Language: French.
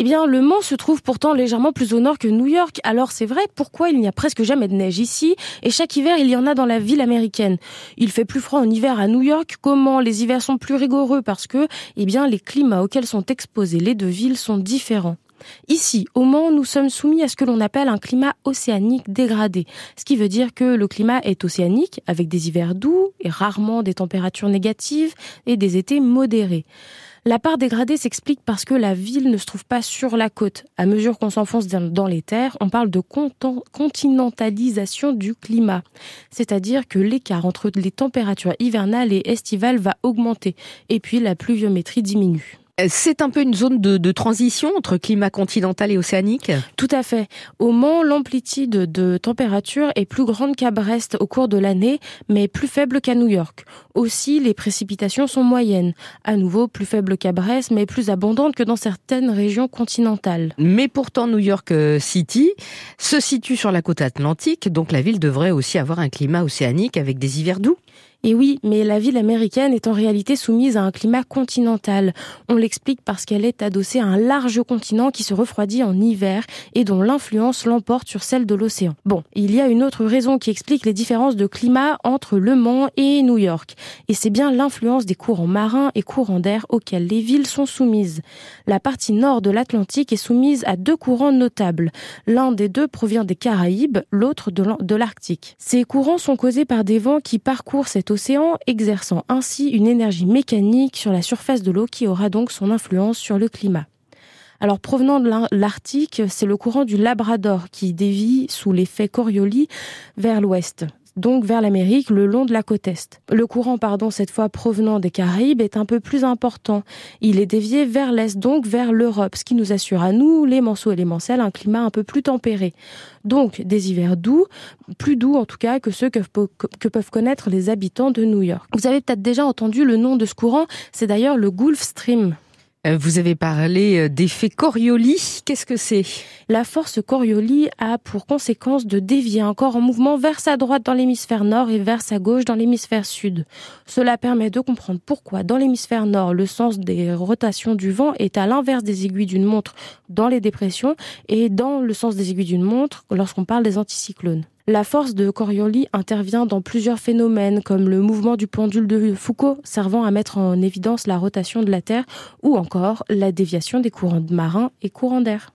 Eh bien, Le Mans se trouve pourtant légèrement plus au nord que New York. Alors c'est vrai, pourquoi il n'y a presque jamais de neige ici? Et chaque hiver il y en a dans la ville américaine Il fait plus froid en hiver à New York. Comment? Les hivers sont plus rigoureux parce que, eh bien, les climats auxquels sont exposées les deux villes sont différents. Ici, au Mans, nous sommes soumis à ce que l'on appelle un climat océanique dégradé, ce qui veut dire que le climat est océanique, avec des hivers doux et rarement des températures négatives et des étés modérés. La part dégradée s'explique parce que la ville ne se trouve pas sur la côte. À mesure qu'on s'enfonce dans les terres, on parle de continentalisation du climat. C'est-à-dire que l'écart entre les températures hivernales et estivales va augmenter. Et puis la pluviométrie diminue. C'est un peu une zone de, transition entre climat continental et océanique Tout à fait. Au Mans, l'amplitude de température est plus grande qu'à Brest au cours de l'année, mais plus faible qu'à New York. Aussi, les précipitations sont moyennes. À nouveau, plus faibles qu'à Brest, mais plus abondantes que dans certaines régions continentales. Mais pourtant, New York euh, City se situe sur la côte atlantique, donc la ville devrait aussi avoir un climat océanique avec des hivers doux et oui, mais la ville américaine est en réalité soumise à un climat continental. On l'explique parce qu'elle est adossée à un large continent qui se refroidit en hiver et dont l'influence l'emporte sur celle de l'océan. Bon, il y a une autre raison qui explique les différences de climat entre Le Mans et New York. Et c'est bien l'influence des courants marins et courants d'air auxquels les villes sont soumises. La partie nord de l'Atlantique est soumise à deux courants notables. L'un des deux provient des Caraïbes, l'autre de l'Arctique. Ces courants sont causés par des vents qui parcourent cette océan, exerçant ainsi une énergie mécanique sur la surface de l'eau qui aura donc son influence sur le climat. Alors provenant de l'Arctique, c'est le courant du Labrador qui dévie sous l'effet Coriolis vers l'ouest donc vers l'Amérique le long de la côte est. Le courant, pardon, cette fois provenant des Caraïbes, est un peu plus important. Il est dévié vers l'est, donc vers l'Europe, ce qui nous assure à nous, les manceaux et les mancelles, un climat un peu plus tempéré. Donc des hivers doux, plus doux en tout cas que ceux que, que peuvent connaître les habitants de New York. Vous avez peut-être déjà entendu le nom de ce courant, c'est d'ailleurs le Gulf Stream. Euh, vous avez parlé euh, d'effet Coriolis. Qu'est-ce que c'est? La force Coriolis a pour conséquence de dévier un corps en mouvement vers sa droite dans l'hémisphère nord et vers sa gauche dans l'hémisphère sud. Cela permet de comprendre pourquoi dans l'hémisphère nord, le sens des rotations du vent est à l'inverse des aiguilles d'une montre dans les dépressions et dans le sens des aiguilles d'une montre lorsqu'on parle des anticyclones. La force de Coriolis intervient dans plusieurs phénomènes comme le mouvement du pendule de Foucault servant à mettre en évidence la rotation de la Terre ou encore la déviation des courants marins et courants d'air.